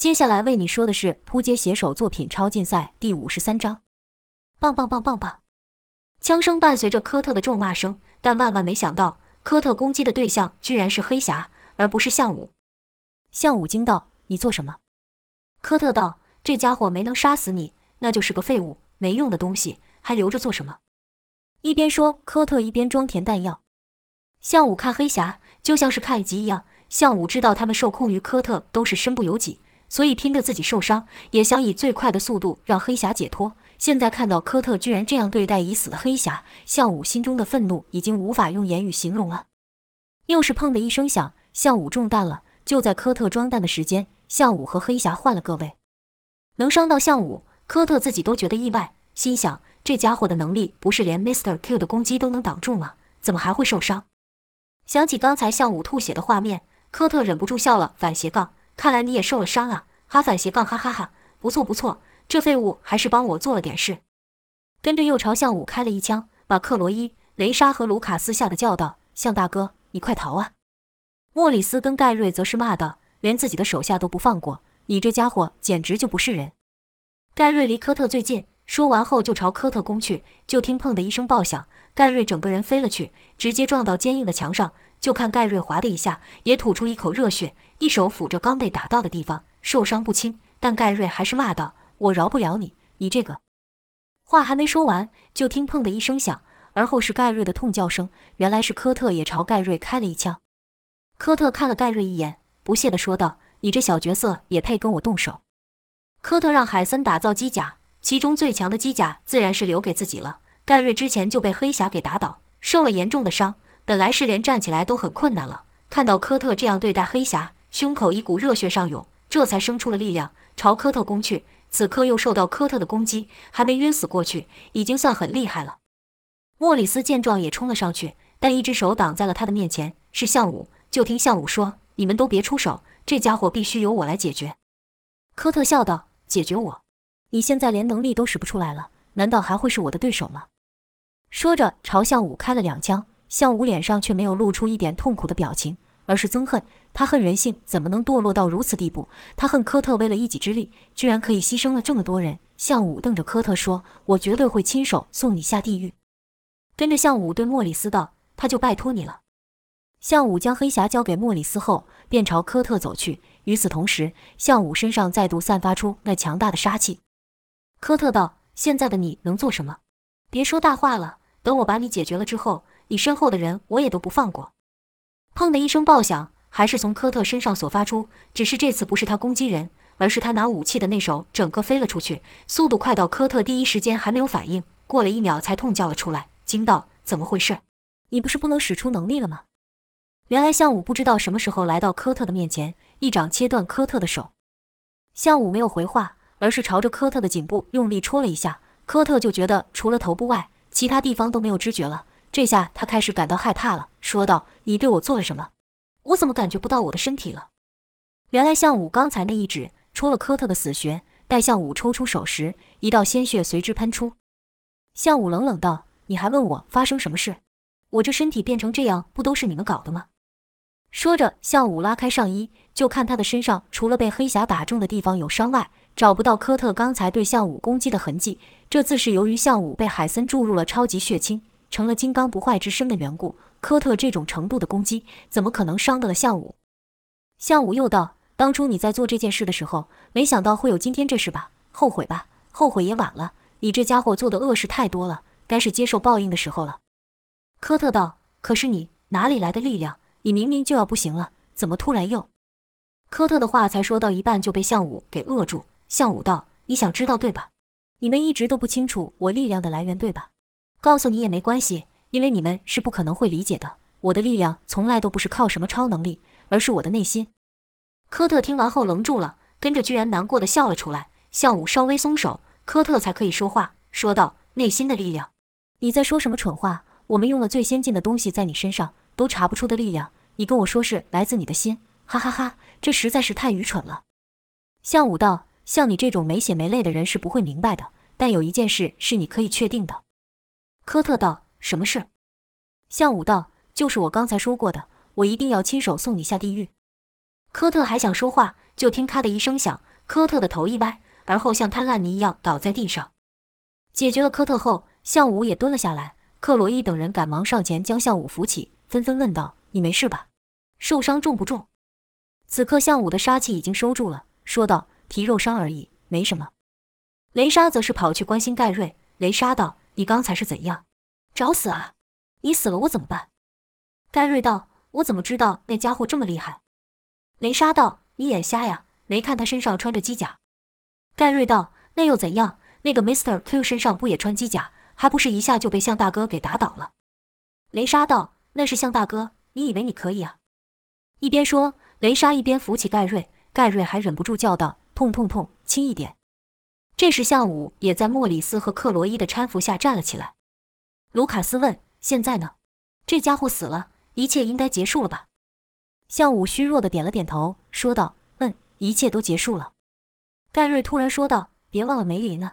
接下来为你说的是扑街写手作品超竞赛第五十三章，棒棒棒棒棒！枪声伴随着科特的咒骂声，但万万没想到，科特攻击的对象居然是黑侠，而不是向武。向武惊道：“你做什么？”科特道：“这家伙没能杀死你，那就是个废物，没用的东西，还留着做什么？”一边说，科特一边装填弹药。向武看黑侠就像是看集一样，向武知道他们受控于科特都是身不由己。所以拼着自己受伤，也想以最快的速度让黑侠解脱。现在看到科特居然这样对待已死的黑侠，向武心中的愤怒已经无法用言语形容了。又是砰的一声响，向武中弹了。就在科特装弹的时间，向武和黑侠换了个位，能伤到向武，科特自己都觉得意外，心想这家伙的能力不是连 Mister Q 的攻击都能挡住吗？怎么还会受伤？想起刚才向武吐血的画面，科特忍不住笑了。反斜杠。看来你也受了伤啊！哈反斜杠哈哈哈，不错不错，这废物还是帮我做了点事。跟着又朝向武开了一枪，把克罗伊、雷莎和卢卡斯吓得叫道：“向大哥，你快逃啊！”莫里斯跟盖瑞则是骂道：“连自己的手下都不放过，你这家伙简直就不是人！”盖瑞离科特最近，说完后就朝科特攻去，就听砰的一声爆响，盖瑞整个人飞了去，直接撞到坚硬的墙上。就看盖瑞滑的一下，也吐出一口热血，一手抚着刚被打到的地方，受伤不轻。但盖瑞还是骂道：“我饶不了你，你这个……”话还没说完，就听“砰”的一声响，而后是盖瑞的痛叫声。原来是科特也朝盖瑞开了一枪。科特看了盖瑞一眼，不屑地说道：“你这小角色也配跟我动手？”科特让海森打造机甲，其中最强的机甲自然是留给自己了。盖瑞之前就被黑侠给打倒，受了严重的伤。本来是连站起来都很困难了，看到科特这样对待黑侠，胸口一股热血上涌，这才生出了力量，朝科特攻去。此刻又受到科特的攻击，还没晕死过去，已经算很厉害了。莫里斯见状也冲了上去，但一只手挡在了他的面前，是向武。就听向武说：“你们都别出手，这家伙必须由我来解决。”科特笑道：“解决我？你现在连能力都使不出来了，难道还会是我的对手吗？”说着朝向武开了两枪。向武脸上却没有露出一点痛苦的表情，而是憎恨。他恨人性怎么能堕落到如此地步？他恨科特为了一己之力，居然可以牺牲了这么多人。向武瞪着科特说：“我绝对会亲手送你下地狱。”跟着向武对莫里斯道：“他就拜托你了。”向武将黑匣交给莫里斯后，便朝科特走去。与此同时，向武身上再度散发出那强大的杀气。科特道：“现在的你能做什么？别说大话了，等我把你解决了之后。”你身后的人，我也都不放过。砰的一声爆响，还是从科特身上所发出，只是这次不是他攻击人，而是他拿武器的那手整个飞了出去，速度快到科特第一时间还没有反应，过了一秒才痛叫了出来，惊道：“怎么回事？你不是不能使出能力了吗？”原来向武不知道什么时候来到科特的面前，一掌切断科特的手。向武没有回话，而是朝着科特的颈部用力戳了一下，科特就觉得除了头部外，其他地方都没有知觉了。这下他开始感到害怕了，说道：“你对我做了什么？我怎么感觉不到我的身体了？”原来向武刚才那一指戳了科特的死穴，待向武抽出手时，一道鲜血随之喷出。向武冷冷道：“你还问我发生什么事？我这身体变成这样，不都是你们搞的吗？”说着，向武拉开上衣，就看他的身上除了被黑匣打中的地方有伤外，找不到科特刚才对向武攻击的痕迹。这自是由于向武被海森注入了超级血清。成了金刚不坏之身的缘故，科特这种程度的攻击，怎么可能伤得了项武？项武又道：“当初你在做这件事的时候，没想到会有今天这事吧？后悔吧？后悔也晚了。你这家伙做的恶事太多了，该是接受报应的时候了。”科特道：“可是你哪里来的力量？你明明就要不行了，怎么突然又……”科特的话才说到一半就被项武给扼住。项武道：“你想知道对吧？你们一直都不清楚我力量的来源对吧？”告诉你也没关系，因为你们是不可能会理解的。我的力量从来都不是靠什么超能力，而是我的内心。科特听完后愣住了，跟着居然难过的笑了出来。向武稍微松手，科特才可以说话，说道：“内心的力量？你在说什么蠢话？我们用了最先进的东西在你身上都查不出的力量，你跟我说是来自你的心？哈哈哈，这实在是太愚蠢了。”向武道：“像你这种没血没泪的人是不会明白的，但有一件事是你可以确定的。”科特道：“什么事？”向武道：“就是我刚才说过的，我一定要亲手送你下地狱。”科特还想说话，就听咔的一声响，科特的头一歪，而后像摊烂泥一样倒在地上。解决了科特后，向武也蹲了下来。克洛伊等人赶忙上前将向武扶起，纷纷问道：“你没事吧？受伤重不重？”此刻向武的杀气已经收住了，说道：“皮肉伤而已，没什么。”雷莎则是跑去关心盖瑞。雷莎道：“你刚才是怎样？找死啊！你死了我怎么办？”盖瑞道：“我怎么知道那家伙这么厉害？”雷莎道：“你眼瞎呀？没看他身上穿着机甲？”盖瑞道：“那又怎样？那个 Mr.Q 身上不也穿机甲？”还不是一下就被向大哥给打倒了。雷莎道：“那是向大哥，你以为你可以啊？”一边说，雷莎一边扶起盖瑞。盖瑞还忍不住叫道：“痛痛痛，轻一点！”这时，向武也在莫里斯和克罗伊的搀扶下站了起来。卢卡斯问：“现在呢？这家伙死了，一切应该结束了吧？”向武虚弱的点了点头，说道：“嗯，一切都结束了。”盖瑞突然说道：“别忘了梅林呢。”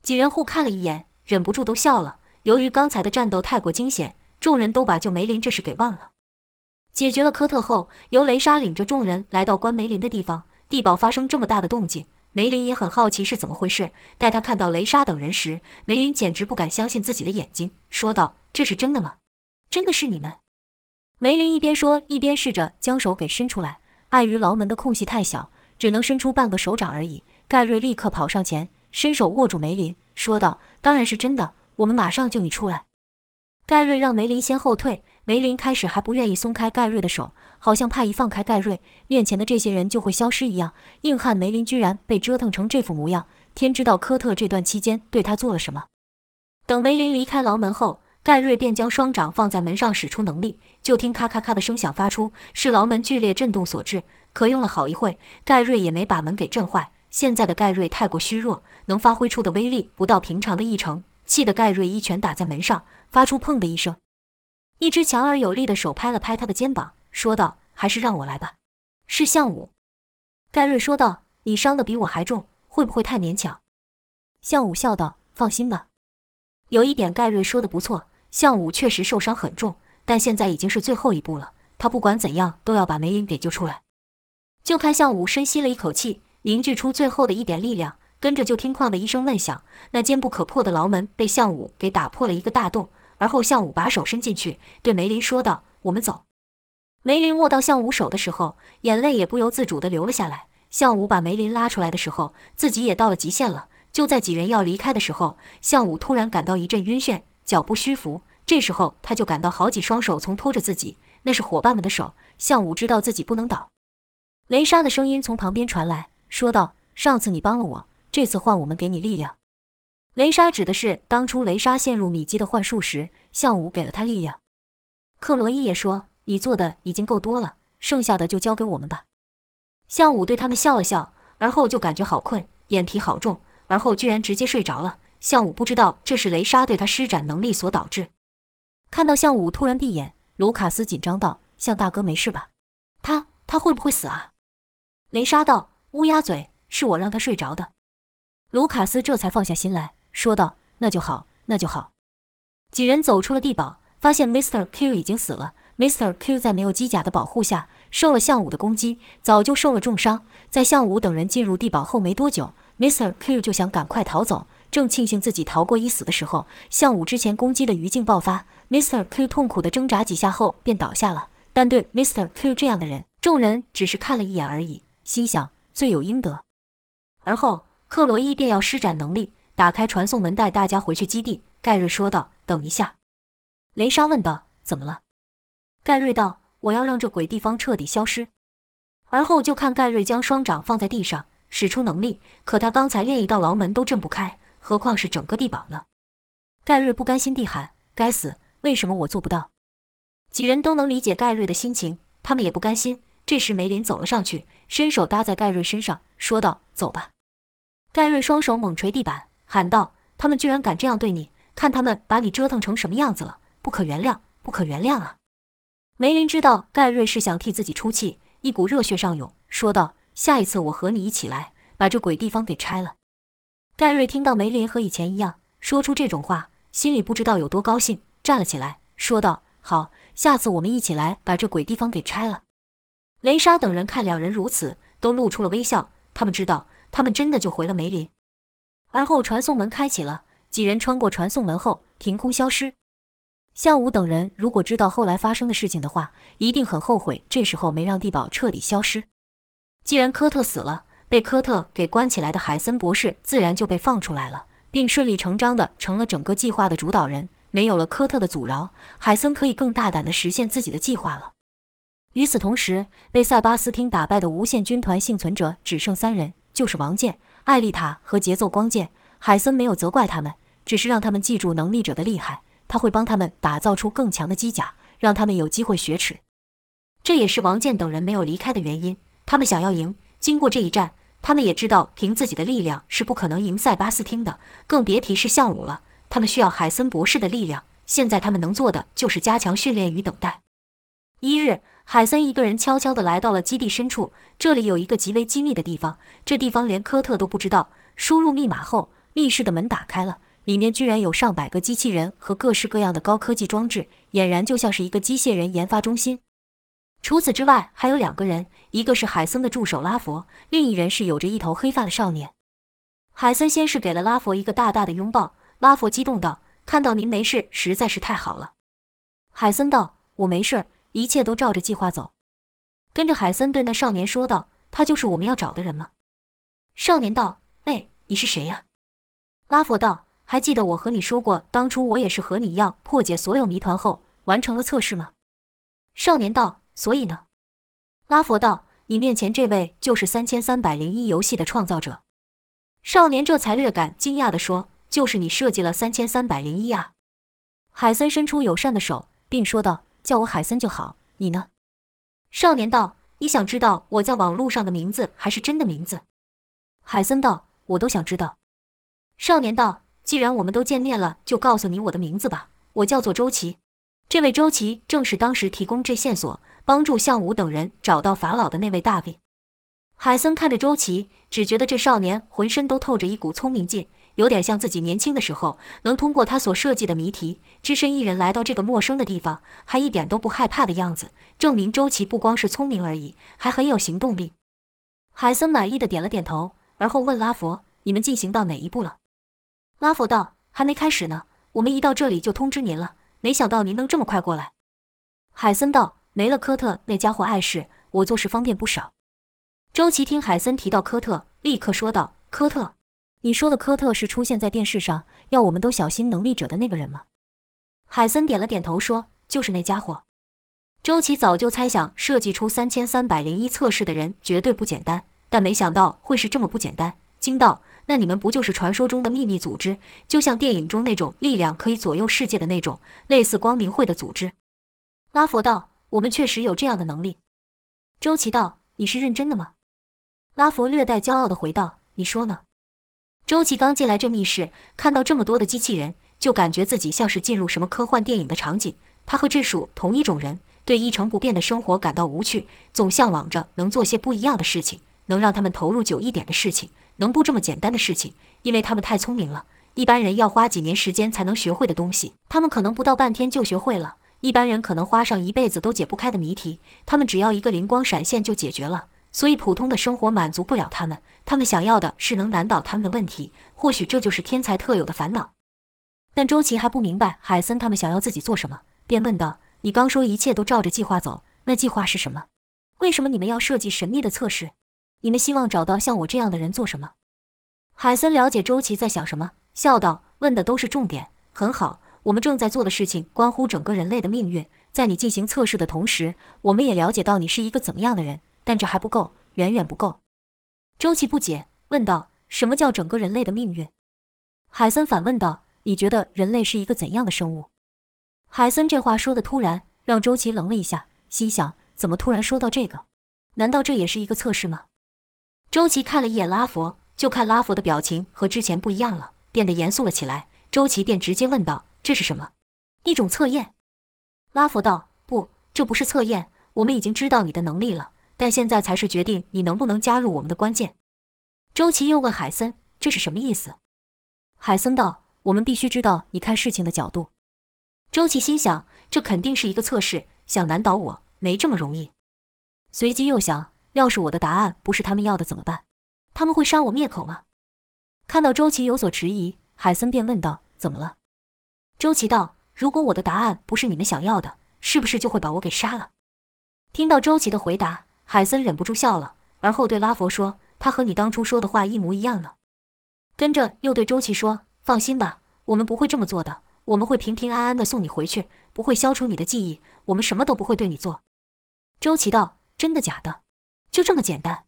几人互看了一眼。忍不住都笑了。由于刚才的战斗太过惊险，众人都把救梅林这事给忘了。解决了科特后，由雷莎领着众人来到关梅林的地方。地堡发生这么大的动静，梅林也很好奇是怎么回事。待他看到雷莎等人时，梅林简直不敢相信自己的眼睛，说道：“这是真的吗？真的是你们？”梅林一边说，一边试着将手给伸出来。碍于牢门的空隙太小，只能伸出半个手掌而已。盖瑞立刻跑上前，伸手握住梅林。说道：“当然是真的，我们马上救你出来。”盖瑞让梅林先后退。梅林开始还不愿意松开盖瑞的手，好像怕一放开盖瑞，面前的这些人就会消失一样。硬汉梅林居然被折腾成这副模样，天知道科特这段期间对他做了什么。等梅林离开牢门后，盖瑞便将双掌放在门上，使出能力。就听咔咔咔的声响发出，是牢门剧烈震动所致。可用了好一会，盖瑞也没把门给震坏。现在的盖瑞太过虚弱，能发挥出的威力不到平常的一成，气得盖瑞一拳打在门上，发出砰的一声。一只强而有力的手拍了拍他的肩膀，说道：“还是让我来吧。”是项武。盖瑞说道：“你伤的比我还重，会不会太勉强？”项武笑道：“放心吧。”有一点，盖瑞说的不错，项武确实受伤很重，但现在已经是最后一步了，他不管怎样都要把梅林给救出来。就看项武深吸了一口气。凝聚出最后的一点力量，跟着就听“哐”的一声闷响，那坚不可破的牢门被项武给打破了一个大洞。而后，项武把手伸进去，对梅林说道：“我们走。”梅林握到项武手的时候，眼泪也不由自主地流了下来。项武把梅林拉出来的时候，自己也到了极限了。就在几人要离开的时候，项武突然感到一阵晕眩，脚步虚浮。这时候，他就感到好几双手从拖着自己，那是伙伴们的手。项武知道自己不能倒。雷莎的声音从旁边传来。说道：“上次你帮了我，这次换我们给你力量。”雷莎指的是当初雷莎陷入米基的幻术时，向武给了他力量。克罗伊也说：“你做的已经够多了，剩下的就交给我们吧。”向武对他们笑了笑，而后就感觉好困，眼皮好重，而后居然直接睡着了。向武不知道这是雷莎对他施展能力所导致。看到向武突然闭眼，卢卡斯紧张道：“向大哥没事吧？他他会不会死啊？”雷莎道。乌鸦嘴，是我让他睡着的。卢卡斯这才放下心来说道：“那就好，那就好。”几人走出了地堡，发现 Mister Q 已经死了。Mr. Q 在没有机甲的保护下，受了项武的攻击，早就受了重伤。在项武等人进入地堡后没多久，Mr. Q 就想赶快逃走。正庆幸自己逃过一死的时候，项武之前攻击的余烬爆发，Mr. Q 痛苦的挣扎几下后便倒下了。但对 Mr. Q 这样的人，众人只是看了一眼而已，心想。罪有应得。而后，克洛伊便要施展能力，打开传送门，带大家回去基地。盖瑞说道：“等一下。”雷莎问道：“怎么了？”盖瑞道：“我要让这鬼地方彻底消失。”而后就看盖瑞将双掌放在地上，使出能力。可他刚才连一道牢门都震不开，何况是整个地堡呢？盖瑞不甘心地喊：“该死！为什么我做不到？”几人都能理解盖瑞的心情，他们也不甘心。这时，梅林走了上去，伸手搭在盖瑞身上，说道：“走吧。”盖瑞双手猛捶地板，喊道：“他们居然敢这样对你！看他们把你折腾成什么样子了！不可原谅，不可原谅啊！”梅林知道盖瑞是想替自己出气，一股热血上涌，说道：“下一次我和你一起来，把这鬼地方给拆了。”盖瑞听到梅林和以前一样说出这种话，心里不知道有多高兴，站了起来，说道：“好，下次我们一起来把这鬼地方给拆了。”雷莎等人看两人如此，都露出了微笑。他们知道，他们真的就回了梅林。而后传送门开启了，几人穿过传送门后，凭空消失。向武等人如果知道后来发生的事情的话，一定很后悔这时候没让地堡彻底消失。既然科特死了，被科特给关起来的海森博士自然就被放出来了，并顺理成章的成了整个计划的主导人。没有了科特的阻挠，海森可以更大胆的实现自己的计划了。与此同时，被塞巴斯汀打败的无限军团幸存者只剩三人，就是王健、艾丽塔和节奏光剑。海森没有责怪他们，只是让他们记住能力者的厉害。他会帮他们打造出更强的机甲，让他们有机会雪耻。这也是王健等人没有离开的原因。他们想要赢。经过这一战，他们也知道凭自己的力量是不可能赢塞巴斯汀的，更别提是项武了。他们需要海森博士的力量。现在他们能做的就是加强训练与等待。一日，海森一个人悄悄地来到了基地深处。这里有一个极为机密的地方，这地方连科特都不知道。输入密码后，密室的门打开了。里面居然有上百个机器人和各式各样的高科技装置，俨然就像是一个机械人研发中心。除此之外，还有两个人，一个是海森的助手拉佛，另一人是有着一头黑发的少年。海森先是给了拉佛一个大大的拥抱，拉佛激动道：“看到您没事，实在是太好了。”海森道：“我没事，一切都照着计划走。”跟着海森对那少年说道：“他就是我们要找的人吗？”少年道：“哎，你是谁呀？”拉佛道。还记得我和你说过，当初我也是和你一样破解所有谜团后完成了测试吗？少年道：“所以呢？”拉佛道：“你面前这位就是三千三百零一游戏的创造者。”少年这才略感惊讶地说：“就是你设计了三千三百零一啊？”海森伸出友善的手，并说道：“叫我海森就好。你呢？”少年道：“你想知道我在网络上的名字还是真的名字？”海森道：“我都想知道。”少年道。既然我们都见面了，就告诉你我的名字吧。我叫做周琦。这位周琦正是当时提供这线索、帮助向武等人找到法老的那位大卫。海森看着周琦，只觉得这少年浑身都透着一股聪明劲，有点像自己年轻的时候，能通过他所设计的谜题，只身一人来到这个陌生的地方，还一点都不害怕的样子，证明周琦不光是聪明而已，还很有行动力。海森满意的点了点头，而后问拉佛：“你们进行到哪一步了？”拉佛道：“还没开始呢，我们一到这里就通知您了。没想到您能这么快过来。”海森道：“没了科特那家伙碍事，我做事方便不少。”周琦听海森提到科特，立刻说道：“科特，你说的科特是出现在电视上要我们都小心能力者的那个人吗？”海森点了点头，说：“就是那家伙。”周琦早就猜想，设计出三千三百零一测试的人绝对不简单，但没想到会是这么不简单，惊道。那你们不就是传说中的秘密组织？就像电影中那种力量可以左右世界的那种，类似光明会的组织？拉佛道：“我们确实有这样的能力。”周琦道：“你是认真的吗？”拉佛略带骄傲的回道：“你说呢？”周琦刚进来这密室，看到这么多的机器人，就感觉自己像是进入什么科幻电影的场景。他和智属同一种人，对一成不变的生活感到无趣，总向往着能做些不一样的事情，能让他们投入久一点的事情。能不这么简单的事情，因为他们太聪明了。一般人要花几年时间才能学会的东西，他们可能不到半天就学会了；一般人可能花上一辈子都解不开的谜题，他们只要一个灵光闪现就解决了。所以普通的生活满足不了他们，他们想要的是能难倒他们的问题。或许这就是天才特有的烦恼。但周琦还不明白海森他们想要自己做什么，便问道：“你刚说一切都照着计划走，那计划是什么？为什么你们要设计神秘的测试？”你们希望找到像我这样的人做什么？海森了解周琦在想什么，笑道：“问的都是重点，很好。我们正在做的事情关乎整个人类的命运。在你进行测试的同时，我们也了解到你是一个怎么样的人。但这还不够，远远不够。”周琦不解问道：“什么叫整个人类的命运？”海森反问道：“你觉得人类是一个怎样的生物？”海森这话说的突然，让周琦愣了一下，心想：怎么突然说到这个？难道这也是一个测试吗？周琦看了一眼拉佛，就看拉佛的表情和之前不一样了，变得严肃了起来。周琦便直接问道：“这是什么？一种测验？”拉佛道：“不，这不是测验。我们已经知道你的能力了，但现在才是决定你能不能加入我们的关键。”周琦又问海森：“这是什么意思？”海森道：“我们必须知道你看事情的角度。”周琦心想：这肯定是一个测试，想难倒我没这么容易。随即又想，要是我的答案不是他们要的怎么办？他们会杀我灭口吗？看到周琦有所迟疑，海森便问道：“怎么了？”周琦道：“如果我的答案不是你们想要的，是不是就会把我给杀了？”听到周琦的回答，海森忍不住笑了，而后对拉佛说：“他和你当初说的话一模一样呢。”跟着又对周琦说：“放心吧，我们不会这么做的，我们会平平安安的送你回去，不会消除你的记忆，我们什么都不会对你做。”周琦道：“真的假的？就这么简单？”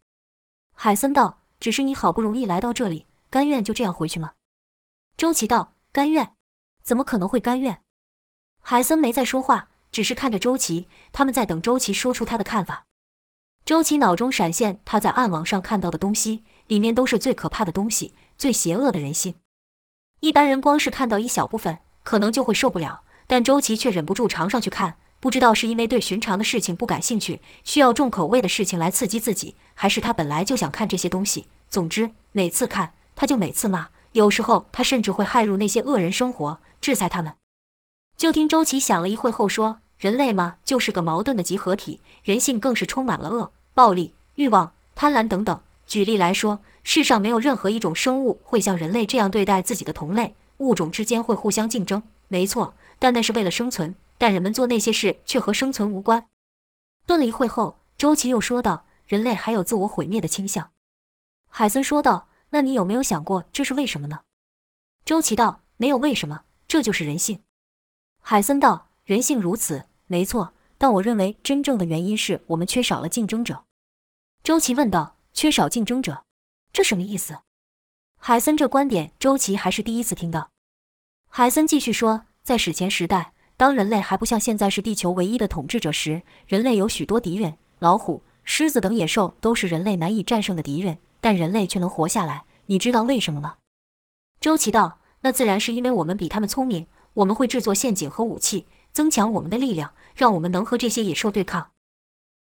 海森道：“只是你好不容易来到这里。”甘愿就这样回去吗？周琦道：“甘愿？怎么可能会甘愿？”海森没再说话，只是看着周琦，他们在等周琦说出他的看法。周琦脑中闪现他在暗网上看到的东西，里面都是最可怕的东西，最邪恶的人性。一般人光是看到一小部分，可能就会受不了，但周琦却忍不住尝上去看。不知道是因为对寻常的事情不感兴趣，需要重口味的事情来刺激自己，还是他本来就想看这些东西。总之，每次看。他就每次骂，有时候他甚至会害入那些恶人生活，制裁他们。就听周琦想了一会后说：“人类嘛，就是个矛盾的集合体，人性更是充满了恶、暴力、欲望、贪婪等等。举例来说，世上没有任何一种生物会像人类这样对待自己的同类，物种之间会互相竞争，没错，但那是为了生存。但人们做那些事却和生存无关。”顿了一会后，周琦又说道：“人类还有自我毁灭的倾向。”海森说道。那你有没有想过这是为什么呢？周琦道：“没有为什么，这就是人性。”海森道：“人性如此，没错。但我认为真正的原因是我们缺少了竞争者。”周琦问道：“缺少竞争者，这什么意思？”海森这观点，周琦还是第一次听到。海森继续说：“在史前时代，当人类还不像现在是地球唯一的统治者时，人类有许多敌人，老虎、狮子等野兽都是人类难以战胜的敌人。”但人类却能活下来，你知道为什么吗？周琦道：“那自然是因为我们比他们聪明，我们会制作陷阱和武器，增强我们的力量，让我们能和这些野兽对抗。”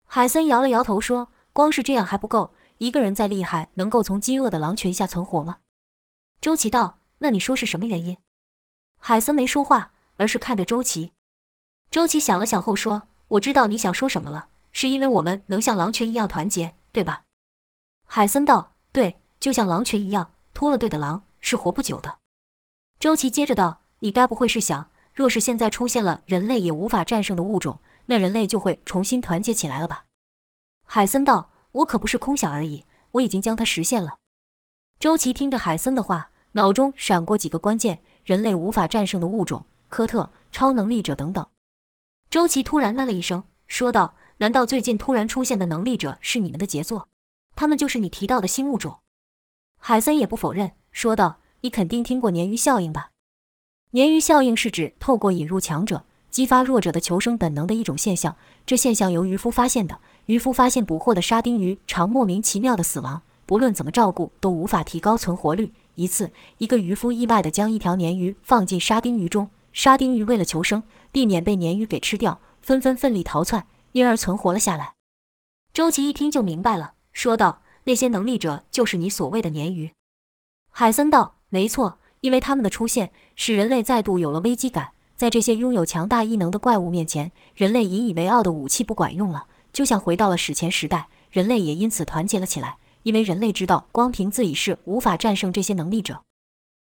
海森摇了摇头说：“光是这样还不够，一个人再厉害，能够从饥饿的狼群下存活吗？”周琦道：“那你说是什么原因？”海森没说话，而是看着周琦。周琦想了想后说：“我知道你想说什么了，是因为我们能像狼群一样团结，对吧？”海森道：“对，就像狼群一样，脱了队的狼是活不久的。”周琦接着道：“你该不会是想，若是现在出现了人类也无法战胜的物种，那人类就会重新团结起来了吧？”海森道：“我可不是空想而已，我已经将它实现了。”周琦听着海森的话，脑中闪过几个关键：人类无法战胜的物种、科特、超能力者等等。周琦突然闷了一声，说道：“难道最近突然出现的能力者是你们的杰作？”他们就是你提到的新物种，海森也不否认，说道：“你肯定听过鲶鱼效应吧？鲶鱼效应是指透过引入强者，激发弱者的求生本能的一种现象。这现象由渔夫发现的。渔夫发现捕获的沙丁鱼常莫名其妙的死亡，不论怎么照顾都无法提高存活率。一次，一个渔夫意外地将一条鲶鱼放进沙丁鱼中，沙丁鱼为了求生，避免被鲶鱼给吃掉，纷纷奋力逃窜，因而存活了下来。”周琦一听就明白了。说道：“那些能力者就是你所谓的鲶鱼。”海森道：“没错，因为他们的出现使人类再度有了危机感。在这些拥有强大异能的怪物面前，人类引以为傲的武器不管用了，就像回到了史前时代。人类也因此团结了起来，因为人类知道，光凭自己是无法战胜这些能力者。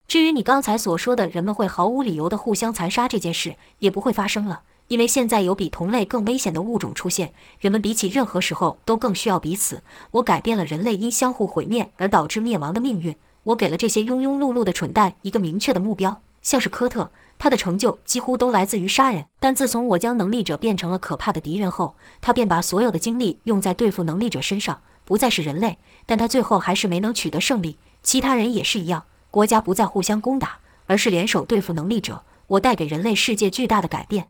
至于你刚才所说的人们会毫无理由的互相残杀这件事，也不会发生了。”因为现在有比同类更危险的物种出现，人们比起任何时候都更需要彼此。我改变了人类因相互毁灭而导致灭亡的命运。我给了这些庸庸碌碌的蠢蛋一个明确的目标，像是科特，他的成就几乎都来自于杀人。但自从我将能力者变成了可怕的敌人后，他便把所有的精力用在对付能力者身上，不再是人类。但他最后还是没能取得胜利。其他人也是一样，国家不再互相攻打，而是联手对付能力者。我带给人类世界巨大的改变。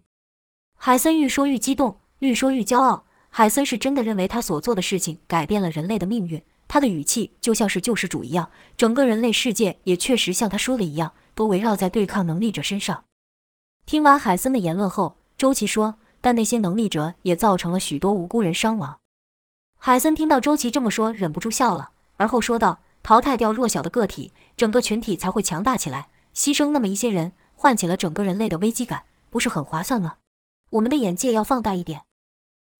海森愈说愈激动，愈说愈骄傲。海森是真的认为他所做的事情改变了人类的命运，他的语气就像是救世主一样。整个人类世界也确实像他说的一样，都围绕在对抗能力者身上。听完海森的言论后，周琦说：“但那些能力者也造成了许多无辜人伤亡。”海森听到周琦这么说，忍不住笑了，而后说道：“淘汰掉弱小的个体，整个群体才会强大起来。牺牲那么一些人，唤起了整个人类的危机感，不是很划算吗？”我们的眼界要放大一点。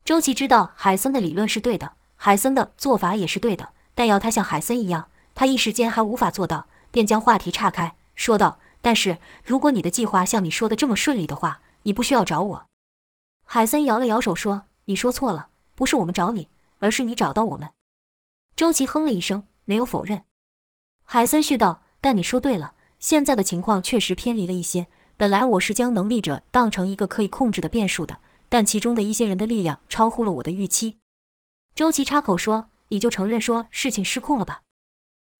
周琦知道海森的理论是对的，海森的做法也是对的，但要他像海森一样，他一时间还无法做到，便将话题岔开，说道：“但是如果你的计划像你说的这么顺利的话，你不需要找我。”海森摇了摇手说：“你说错了，不是我们找你，而是你找到我们。”周琦哼了一声，没有否认。海森续道：“但你说对了，现在的情况确实偏离了一些。本来我是将能力者当成一个可以控制的变数的。”但其中的一些人的力量超乎了我的预期。周琦插口说：“你就承认说事情失控了吧？”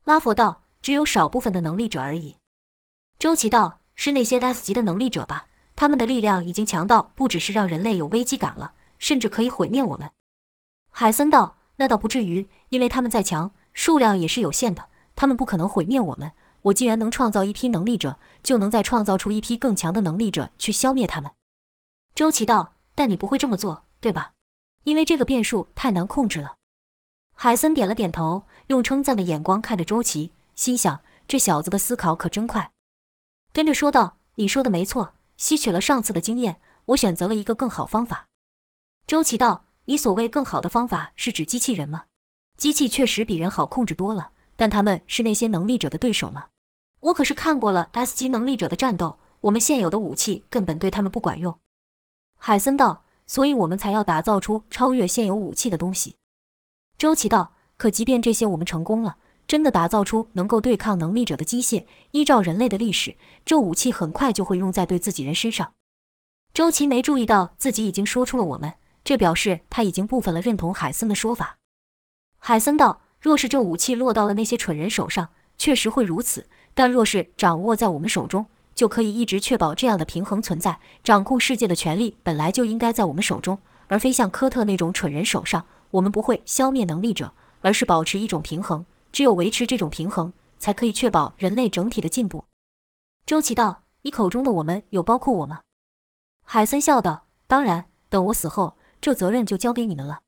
拉佛道：“只有少部分的能力者而已。”周琦道：“是那些 S 级的能力者吧？他们的力量已经强到不只是让人类有危机感了，甚至可以毁灭我们。”海森道：“那倒不至于，因为他们再强，数量也是有限的，他们不可能毁灭我们。我既然能创造一批能力者，就能再创造出一批更强的能力者去消灭他们。”周琦道。但你不会这么做，对吧？因为这个变数太难控制了。海森点了点头，用称赞的眼光看着周琦，心想：这小子的思考可真快。跟着说道：“你说的没错，吸取了上次的经验，我选择了一个更好方法。”周琦道：“你所谓更好的方法是指机器人吗？机器确实比人好控制多了，但他们是那些能力者的对手吗？我可是看过了 S 级能力者的战斗，我们现有的武器根本对他们不管用。”海森道：“所以我们才要打造出超越现有武器的东西。”周琦道：“可即便这些我们成功了，真的打造出能够对抗能力者的机械，依照人类的历史，这武器很快就会用在对自己人身上。”周琦没注意到自己已经说出了“我们”，这表示他已经部分了认同海森的说法。海森道：“若是这武器落到了那些蠢人手上，确实会如此；但若是掌握在我们手中，”就可以一直确保这样的平衡存在。掌控世界的权利本来就应该在我们手中，而非像科特那种蠢人手上。我们不会消灭能力者，而是保持一种平衡。只有维持这种平衡，才可以确保人类整体的进步。周琦道：“你口中的我们有包括我吗？”海森笑道：“当然，等我死后，这责任就交给你们了。”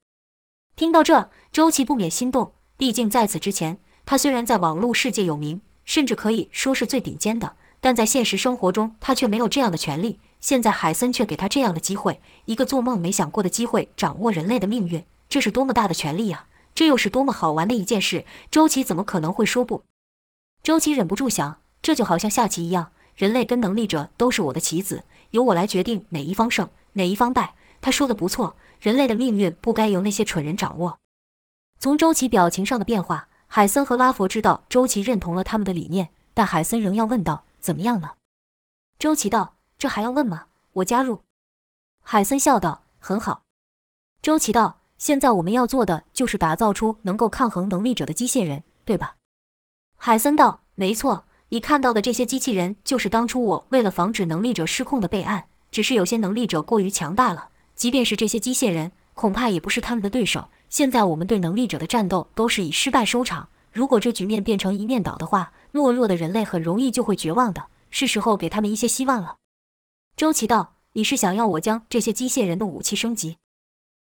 听到这，周琦不免心动。毕竟在此之前，他虽然在网络世界有名，甚至可以说是最顶尖的。但在现实生活中，他却没有这样的权利。现在海森却给他这样的机会，一个做梦没想过的机会，掌握人类的命运，这是多么大的权利呀！这又是多么好玩的一件事！周琦怎么可能会说不？周琦忍不住想，这就好像下棋一样，人类跟能力者都是我的棋子，由我来决定哪一方胜，哪一方败。他说的不错，人类的命运不该由那些蠢人掌握。从周琦表情上的变化，海森和拉佛知道周琦认同了他们的理念，但海森仍要问道。怎么样呢？周琦道：“这还要问吗？我加入。”海森笑道：“很好。”周琦道：“现在我们要做的就是打造出能够抗衡能力者的机械人，对吧？”海森道：“没错，你看到的这些机器人，就是当初我为了防止能力者失控的备案。只是有些能力者过于强大了，即便是这些机械人，恐怕也不是他们的对手。现在我们对能力者的战斗都是以失败收场。如果这局面变成一面倒的话，懦弱的人类很容易就会绝望的，是时候给他们一些希望了。周琦道：“你是想要我将这些机械人的武器升级？”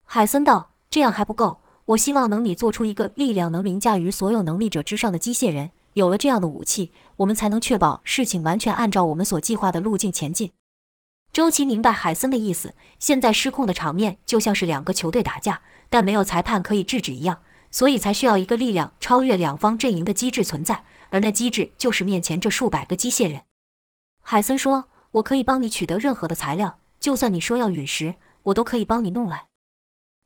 海森道：“这样还不够，我希望能你做出一个力量能凌驾于所有能力者之上的机械人。有了这样的武器，我们才能确保事情完全按照我们所计划的路径前进。”周琦明白海森的意思，现在失控的场面就像是两个球队打架，但没有裁判可以制止一样，所以才需要一个力量超越两方阵营的机制存在。而那机制就是面前这数百个机械人。海森说：“我可以帮你取得任何的材料，就算你说要陨石，我都可以帮你弄来。”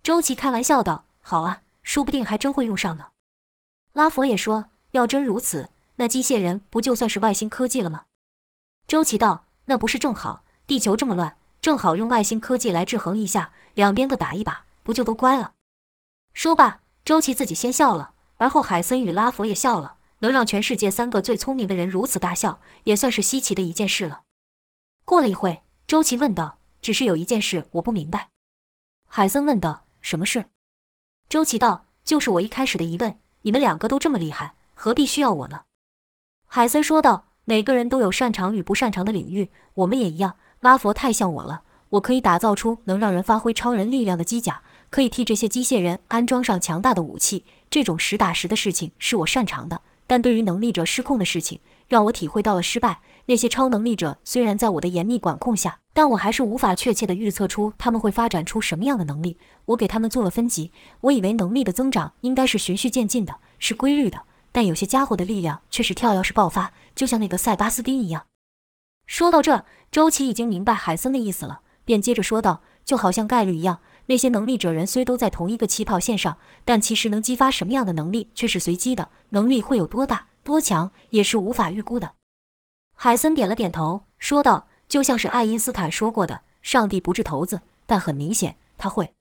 周琦开玩笑道：“好啊，说不定还真会用上呢。”拉佛也说：“要真如此，那机械人不就算是外星科技了吗？”周琦道：“那不是正好？地球这么乱，正好用外星科技来制衡一下，两边各打一把，不就都乖了？”说罢，周琦自己先笑了，而后海森与拉佛也笑了。能让全世界三个最聪明的人如此大笑，也算是稀奇的一件事了。过了一会，周琦问道：“只是有一件事我不明白。”海森问道：“什么事？”周琦道：“就是我一开始的疑问，你们两个都这么厉害，何必需要我呢？”海森说道：“每个人都有擅长与不擅长的领域，我们也一样。拉佛太像我了，我可以打造出能让人发挥超人力量的机甲，可以替这些机械人安装上强大的武器，这种实打实的事情是我擅长的。”但对于能力者失控的事情，让我体会到了失败。那些超能力者虽然在我的严密管控下，但我还是无法确切的预测出他们会发展出什么样的能力。我给他们做了分级，我以为能力的增长应该是循序渐进的，是规律的。但有些家伙的力量却是跳跃式爆发，就像那个塞巴斯丁一样。说到这，周琦已经明白海森的意思了，便接着说道：“就好像概率一样，那些能力者人虽都在同一个起跑线上，但其实能激发什么样的能力却是随机的，能力会有多大、多强，也是无法预估的。”海森点了点头，说道：“就像是爱因斯坦说过的，上帝不掷骰子，但很明显他会。”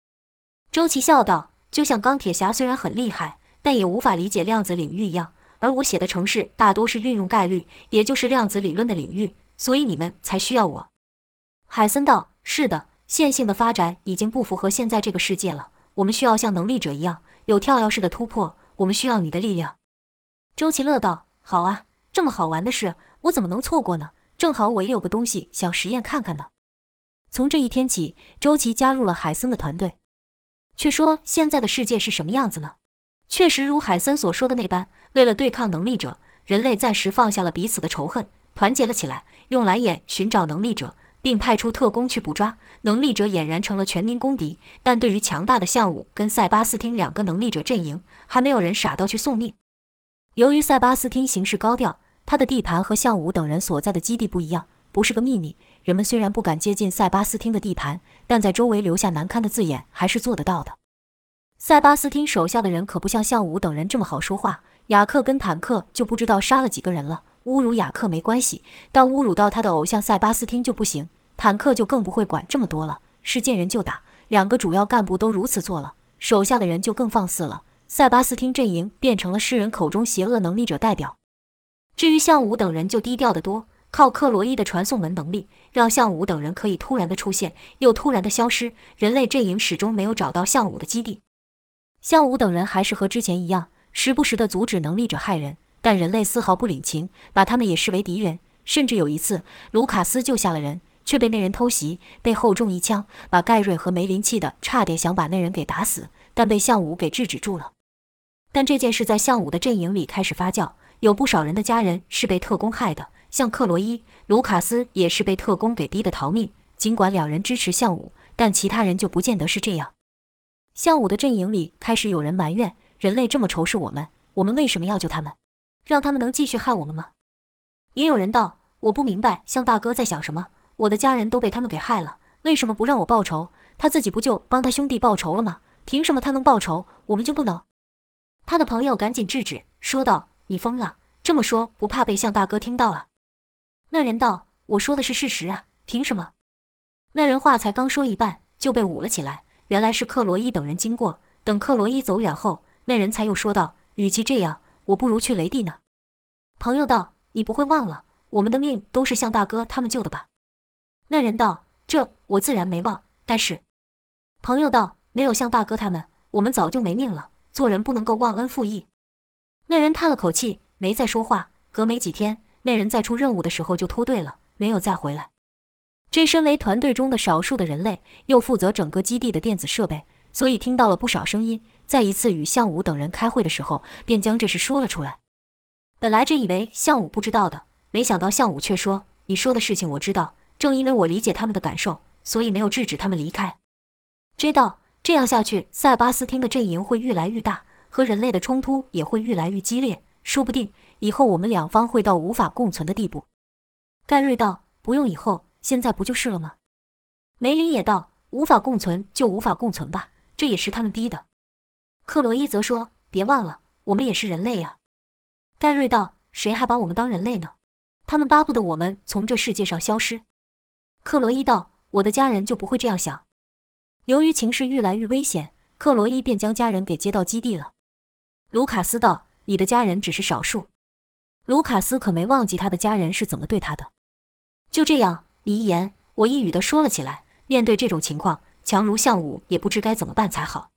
周琦笑道：“就像钢铁侠虽然很厉害，但也无法理解量子领域一样，而我写的城市大多是运用概率，也就是量子理论的领域，所以你们才需要我。”海森道：“是的，线性的发展已经不符合现在这个世界了，我们需要像能力者一样有跳跃式的突破，我们需要你的力量。”周琦乐道：“好啊，这么好玩的事。”我怎么能错过呢？正好我也有个东西想实验看看呢。从这一天起，周琦加入了海森的团队。却说现在的世界是什么样子呢？确实如海森所说的那般，为了对抗能力者，人类暂时放下了彼此的仇恨，团结了起来，用蓝眼寻找能力者，并派出特工去捕抓能力者，俨然成了全民公敌。但对于强大的项武跟塞巴斯汀两个能力者阵营，还没有人傻到去送命。由于塞巴斯汀行事高调。他的地盘和项武等人所在的基地不一样，不是个秘密。人们虽然不敢接近塞巴斯汀的地盘，但在周围留下难堪的字眼还是做得到的。塞巴斯汀手下的人可不像项武等人这么好说话。雅克跟坦克就不知道杀了几个人了。侮辱雅克没关系，但侮辱到他的偶像塞巴斯汀就不行。坦克就更不会管这么多了，是见人就打。两个主要干部都如此做了，手下的人就更放肆了。塞巴斯汀阵营变成了世人口中邪恶能力者代表。至于项武等人就低调得多，靠克罗伊的传送门能力，让项武等人可以突然的出现，又突然的消失。人类阵营始终没有找到项武的基地。项武等人还是和之前一样，时不时的阻止能力者害人，但人类丝毫不领情，把他们也视为敌人。甚至有一次，卢卡斯救下了人，却被那人偷袭，被后中一枪，把盖瑞和梅林气得差点想把那人给打死，但被项武给制止住了。但这件事在项武的阵营里开始发酵。有不少人的家人是被特工害的，像克罗伊、卢卡斯也是被特工给逼得逃命。尽管两人支持项武，但其他人就不见得是这样。项武的阵营里开始有人埋怨：人类这么仇视我们，我们为什么要救他们？让他们能继续害我们吗？也有人道：我不明白向大哥在想什么。我的家人都被他们给害了，为什么不让我报仇？他自己不就帮他兄弟报仇了吗？凭什么他能报仇，我们就不能？他的朋友赶紧制止，说道。你疯了！这么说不怕被向大哥听到啊？那人道：“我说的是事实啊，凭什么？”那人话才刚说一半，就被捂了起来。原来是克罗伊等人经过。等克罗伊走远后，那人才又说道：“与其这样，我不如去雷地呢。”朋友道：“你不会忘了，我们的命都是向大哥他们救的吧？”那人道：“这我自然没忘，但是……”朋友道：“没有向大哥他们，我们早就没命了。做人不能够忘恩负义。”那人叹了口气，没再说话。隔没几天，那人在出任务的时候就脱队了，没有再回来。这身为团队中的少数的人类，又负责整个基地的电子设备，所以听到了不少声音。在一次与项武等人开会的时候，便将这事说了出来。本来这以为项武不知道的，没想到项武却说：“你说的事情我知道，正因为我理解他们的感受，所以没有制止他们离开。”知道这样下去，塞巴斯汀的阵营会越来越大。和人类的冲突也会越来越激烈，说不定以后我们两方会到无法共存的地步。盖瑞道：“不用以后，现在不就是了吗？”梅林也道：“无法共存就无法共存吧，这也是他们逼的。”克洛伊则说：“别忘了，我们也是人类呀。”盖瑞道：“谁还把我们当人类呢？他们巴不得我们从这世界上消失。”克洛伊道：“我的家人就不会这样想。”由于情势愈来愈危险，克洛伊便将家人给接到基地了。卢卡斯道：“你的家人只是少数。”卢卡斯可没忘记他的家人是怎么对他的。就这样，你一言我一语的说了起来。面对这种情况，强如项武也不知该怎么办才好。